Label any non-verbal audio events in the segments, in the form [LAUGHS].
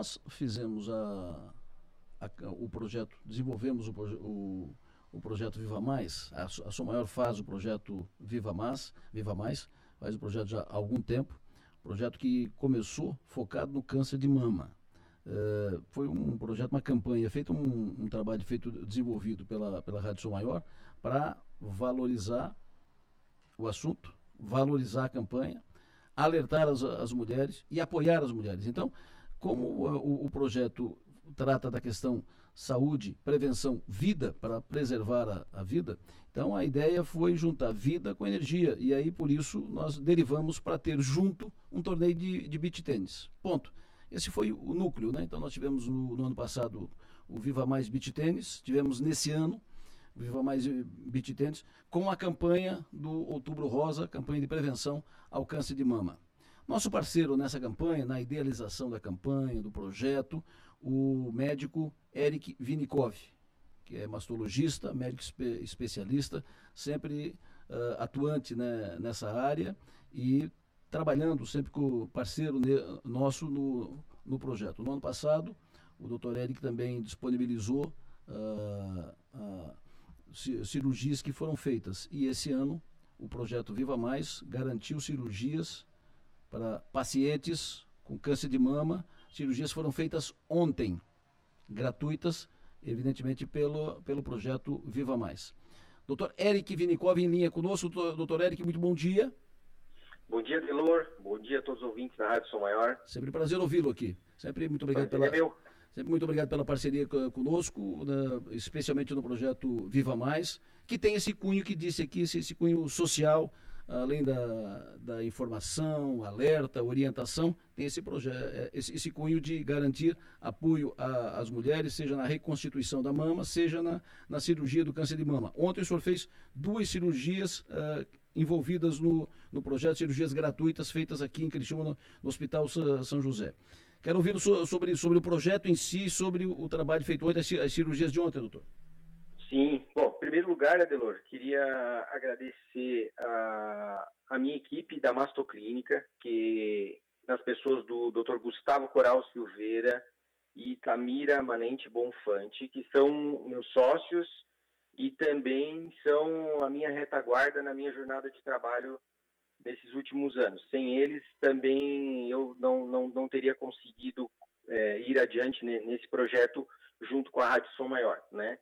nós fizemos a, a, o projeto, desenvolvemos o, o, o projeto Viva Mais, a, a sua maior faz o projeto Viva Mais, Viva Mais, faz o projeto já há algum tempo, projeto que começou focado no câncer de mama. Uh, foi um projeto, uma campanha, feito um, um, trabalho feito, desenvolvido pela, pela Rádio Som Maior para valorizar o assunto, valorizar a campanha, alertar as, as mulheres e apoiar as mulheres. Então, como o, o projeto trata da questão saúde, prevenção, vida, para preservar a, a, vida. Então a ideia foi juntar vida com energia. E aí, por isso, nós derivamos para ter junto um torneio de, de beach tênis. Ponto. Esse foi o núcleo, né? Então nós tivemos no, no ano passado o Viva Mais Beach Tênis, tivemos nesse ano o Viva Mais Beach Tênis, com a campanha do Outubro Rosa, campanha de prevenção ao câncer de mama. Nosso parceiro nessa campanha, na idealização da campanha, do projeto, o médico Eric Vinikov, que é mastologista, médico espe especialista, sempre uh, atuante né, nessa área e trabalhando sempre com o parceiro nosso no, no projeto. No ano passado, o doutor Eric também disponibilizou uh, uh, cirurgias que foram feitas. E esse ano, o projeto Viva Mais garantiu cirurgias para pacientes com câncer de mama. Cirurgias foram feitas ontem, gratuitas, evidentemente pelo, pelo projeto Viva Mais. Doutor Eric Vinikov em linha conosco. Doutor Eric, muito bom dia. Bom dia, Delor. Bom dia a todos os ouvintes da Rádio São Maior. Sempre um prazer ouvi-lo aqui. Sempre muito obrigado pela. É meu. Sempre muito obrigado pela parceria conosco, né, especialmente no projeto Viva Mais, que tem esse cunho que disse aqui, esse, esse cunho social, além da, da informação, alerta, orientação, tem esse projeto, é, esse, esse cunho de garantir apoio às mulheres, seja na reconstituição da mama, seja na, na cirurgia do câncer de mama. Ontem o senhor fez duas cirurgias uh, envolvidas no, no projeto, cirurgias gratuitas feitas aqui em Criciúma, no, no Hospital São José. Quero ouvir sobre, sobre o projeto em si, sobre o trabalho feito ontem, as cirurgias de ontem, doutor. Sim, bom, em primeiro lugar, Adelor, queria agradecer a, a minha equipe da Mastoclínica, que nas pessoas do Dr. Gustavo Coral Silveira e Tamira Manente Bonfante, que são meus sócios e também são a minha retaguarda na minha jornada de trabalho nesses últimos anos. Sem eles, também eu não, não, não teria conseguido é, ir adiante nesse projeto junto com a Rádio Som Maior, né?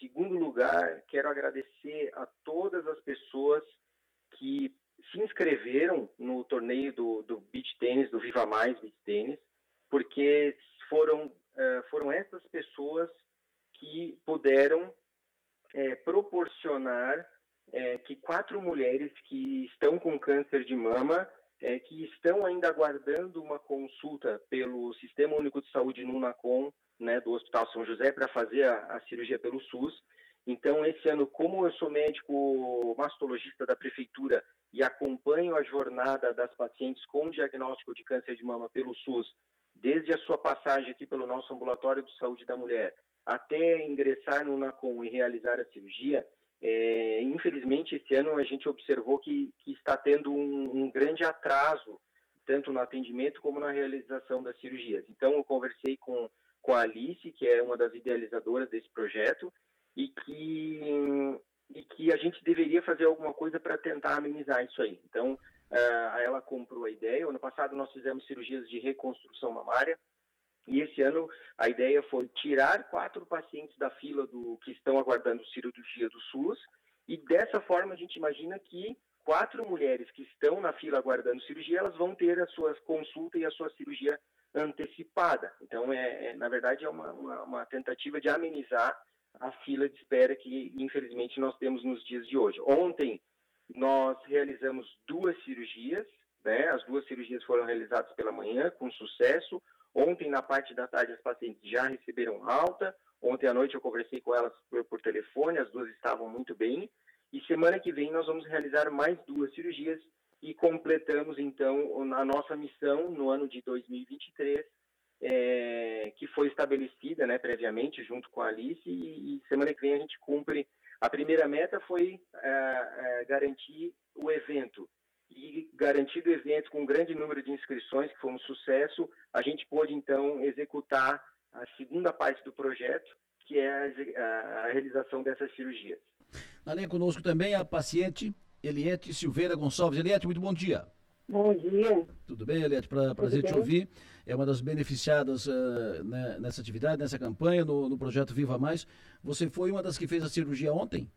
Segundo lugar, quero agradecer a todas as pessoas que se inscreveram no torneio do, do Beach Tênis, do Viva Mais Beach Tênis, porque foram, uh, foram essas pessoas que puderam é, proporcionar é, que quatro mulheres que estão com câncer de mama, é, que estão ainda aguardando uma consulta pelo Sistema Único de Saúde no NACOM, né, do Hospital São José para fazer a, a, cirurgia pelo SUS. Então, esse ano, como eu sou médico mastologista da prefeitura e acompanho a jornada das pacientes com diagnóstico de câncer de mama pelo SUS, desde a sua passagem aqui pelo nosso ambulatório de saúde da mulher até ingressar no NACOM e realizar a cirurgia, é, infelizmente, esse ano a gente observou que, que está tendo um, um, grande atraso, tanto no atendimento como na realização das cirurgias. Então, eu conversei com com a Alice, que é uma das idealizadoras desse projeto, e que, e que a gente deveria fazer alguma coisa para tentar amenizar isso aí. Então, uh, ela comprou a ideia. Ano passado nós fizemos cirurgias de reconstrução mamária, e esse ano a ideia foi tirar quatro pacientes da fila do que estão aguardando cirurgia do SUS, e dessa forma a gente imagina que quatro mulheres que estão na fila aguardando cirurgia, elas vão ter a sua consulta e a sua cirurgia antecipada. Então, é, é na verdade, é uma, uma, uma, tentativa de amenizar a fila de espera que, infelizmente, nós temos nos dias de hoje. Ontem, nós realizamos duas cirurgias, né? as duas cirurgias foram realizadas pela manhã, com sucesso. Ontem, na parte da tarde, as pacientes já receberam alta. Ontem à noite eu conversei com elas por, por telefone, as duas estavam muito bem. E semana que vem nós vamos realizar mais duas cirurgias e completamos então a nossa missão no ano de 2023, é, que foi estabelecida né, previamente junto com a Alice, e, e, semana que vem a gente cumpre. A primeira meta foi é, é, garantir o evento, e garantido o evento com um grande número de inscrições, que foi um sucesso, a gente pôde então executar a segunda parte do projeto, que é a, a realização dessas cirurgias. Na linha conosco também a paciente Eliette Silveira Gonçalves. Eliette, muito bom dia. Bom dia. Tudo bem, Eliette? Pra, prazer te ouvir. É uma das beneficiadas uh, né, nessa atividade, nessa campanha, no, no, projeto Viva Mais. Você foi uma das que fez a cirurgia ontem?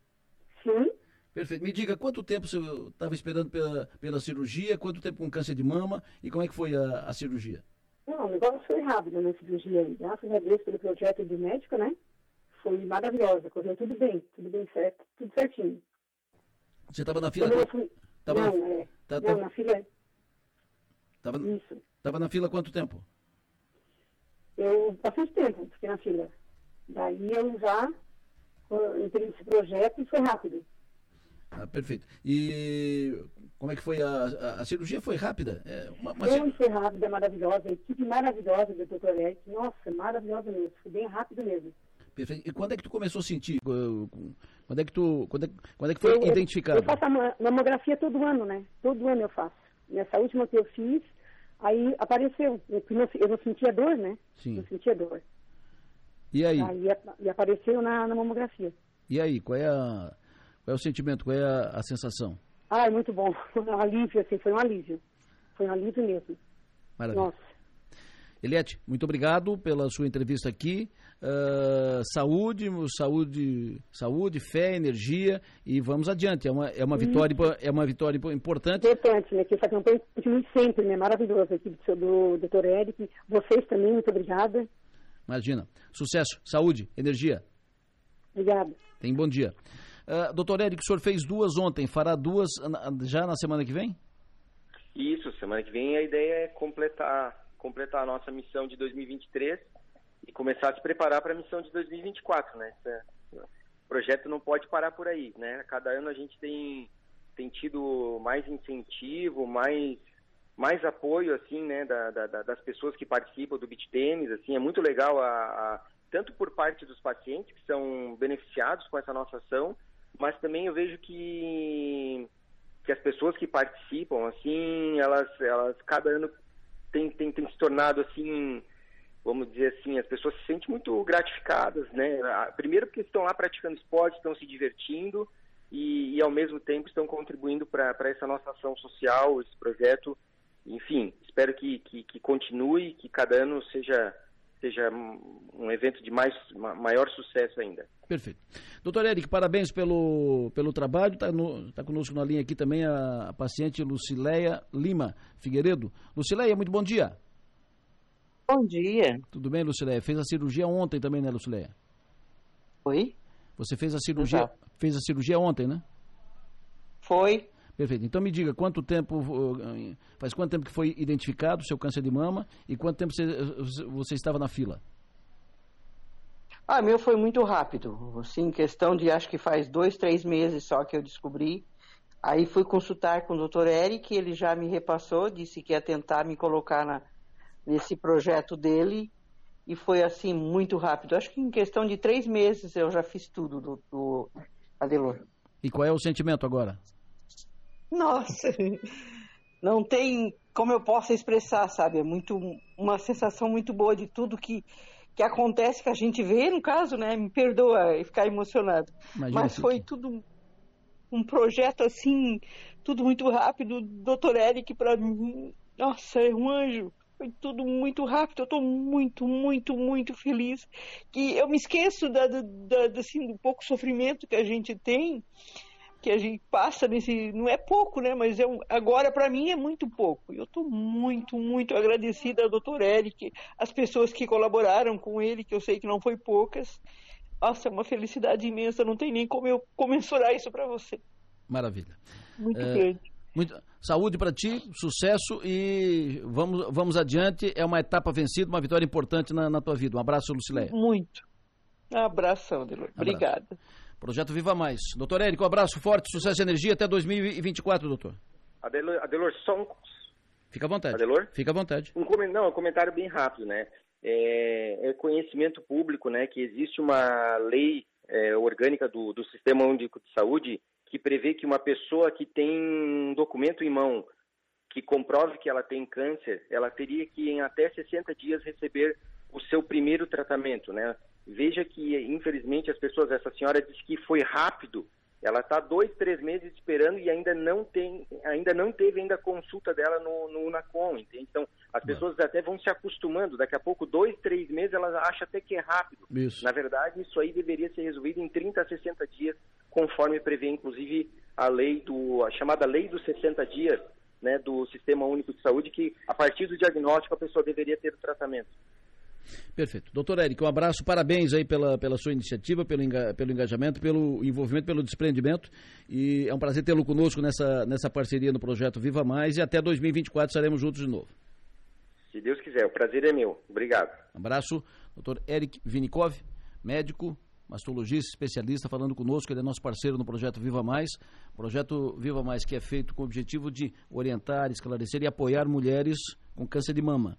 Sim. Perfeito. Me diga, quanto tempo você estava esperando pela, pela cirurgia, quanto tempo com câncer de mama e como é que foi a, a cirurgia? Não, o negócio foi rápido na cirurgia. Graças a Deus pelo projeto do médico, né? Foi maravilhosa, correu tudo bem, tudo bem certo, tudo certinho. Você estava na fila? Fui... Tava não, na... É... Tá, não, na fila. Tava... Isso. Estava na fila quanto tempo? Eu, bastante tempo, fiquei na fila. Daí eu já entrei nesse projeto e foi rápido. Ah, perfeito. E como é que foi a, a, a cirurgia? Foi rápida? É, uma, uma... Foi, foi rápida, maravilhosa. A equipe maravilhosa do Dr. Eric. Nossa, maravilhosa mesmo. Foi bem rápido mesmo. Perfeito. E quando é que tu começou a sentir? Quando é que tu, quando é, quando é que foi eu, identificado? Eu faço a mamografia todo ano, né? Todo ano eu faço. Nessa última que eu fiz, aí apareceu. Eu não, eu não sentia dor, né? Sim. Não sentia dor. E aí? aí e apareceu na, na mamografia. E aí, qual é a qual é o sentimento? Qual é a, a sensação? Ah, é muito bom. Foi [LAUGHS] um alívio, assim, foi um alívio. Foi um alívio mesmo. Maravilha. Nossa. Eliette, muito obrigado pela sua entrevista aqui. Uh, saúde, saúde, saúde, fé, energia e vamos adiante. É uma, é uma vitória, é uma vitória importante. Importante, né? Que essa campanha continue sempre, né? Maravilhosa aqui do, do Dr. Eric. Vocês também, muito obrigada. Imagina. Sucesso, saúde, energia. Obrigada. Tem bom dia. Uh, doutor Eric, o senhor fez duas ontem, fará duas já na semana que vem? Isso, semana que vem a ideia é completar, completar a nossa missão de 2023 e começar a se preparar para a missão de 2024, né? o projeto não pode parar por aí, né? Cada ano a gente tem, tem tido mais incentivo, mais mais apoio assim né da, da, das pessoas que participam do beach tênis assim é muito legal a, a, tanto por parte dos pacientes que são beneficiados com essa nossa ação mas também eu vejo que que as pessoas que participam assim elas elas cada ano tem, tem, tem se tornado assim vamos dizer assim as pessoas se sentem muito gratificadas né? Primeiro porque estão lá praticando esporte estão se divertindo e, e ao mesmo tempo estão contribuindo para essa nossa ação social esse projeto. Enfim espero que, que, que continue que cada ano seja seja um evento de mais, maior sucesso ainda. Perfeito. Doutor Eric, parabéns pelo, pelo trabalho. Está tá conosco na linha aqui também a, a paciente Lucileia Lima Figueiredo. Lucileia, muito bom dia. Bom dia. Tudo bem, Lucileia? Fez a cirurgia ontem também, né, Lucileia? Oi? Você fez a cirurgia, Exato. fez a cirurgia ontem, né? Foi. Perfeito. Então me diga quanto tempo uh, faz quanto tempo que foi identificado o seu câncer de mama e quanto tempo você, você estava na fila? Ah, meu foi muito rápido. Assim, questão de acho que faz dois, três meses só que eu descobri. Aí fui consultar com o Dr. Eric, ele já me repassou, disse que ia tentar me colocar na, nesse projeto dele e foi assim muito rápido. Acho que em questão de três meses eu já fiz tudo do, do Adelor. E qual é o sentimento agora? Nossa, [LAUGHS] não tem como eu possa expressar, sabe? É muito uma sensação muito boa de tudo que que acontece que a gente vê, no caso, né? Me perdoa ficar emocionado, Imagina mas foi tudo um projeto assim, tudo muito rápido. Doutor Eric para mim, nossa, é um anjo. Foi tudo muito rápido. Eu estou muito, muito, muito feliz. Que eu me esqueço da, da, da, assim, do pouco sofrimento que a gente tem que a gente passa nesse. Não é pouco, né? Mas é um, agora, para mim, é muito pouco. Eu estou muito, muito agradecida ao doutor Eric, as pessoas que colaboraram com ele, que eu sei que não foi poucas. Nossa, é uma felicidade imensa. Não tem nem como eu comensurar isso para você. Maravilha. Muito é, grande. Muito, saúde para ti, sucesso e vamos, vamos adiante. É uma etapa vencida, uma vitória importante na, na tua vida. Um abraço, Lucileia. Muito. Um abração, Delor. Obrigada. Projeto Viva Mais. Doutor Érico, um abraço forte, sucesso e energia até 2024, doutor. Adelor, Adelor só um... Fica à vontade. Adelor? Fica à vontade. Um, não, um comentário bem rápido, né? É, é conhecimento público, né, que existe uma lei é, orgânica do, do Sistema Único de Saúde que prevê que uma pessoa que tem um documento em mão que comprove que ela tem câncer, ela teria que em até 60 dias receber o seu primeiro tratamento, né? Veja que, infelizmente, as pessoas, essa senhora disse que foi rápido. Ela está dois, três meses esperando e ainda não tem, ainda não teve ainda a consulta dela no, no Unacom, entende? Então, as pessoas até vão se acostumando. Daqui a pouco, dois, três meses, elas acham até que é rápido. Isso. Na verdade, isso aí deveria ser resolvido em 30 a 60 dias, conforme prevê, inclusive, a lei do, a chamada lei dos 60 dias, né, do Sistema Único de Saúde, que a partir do diagnóstico a pessoa deveria ter o tratamento. Perfeito. Doutor Eric, um abraço, parabéns aí pela, pela sua iniciativa, pelo, enga, pelo engajamento, pelo envolvimento, pelo desprendimento. E é um prazer tê-lo conosco nessa, nessa parceria no projeto Viva Mais e até 2024 estaremos juntos de novo. Se Deus quiser, o prazer é meu. Obrigado. Um abraço, doutor Eric Vinikov, médico, mastologista, especialista, falando conosco, ele é nosso parceiro no projeto Viva Mais. Projeto Viva Mais que é feito com o objetivo de orientar, esclarecer e apoiar mulheres com câncer de mama.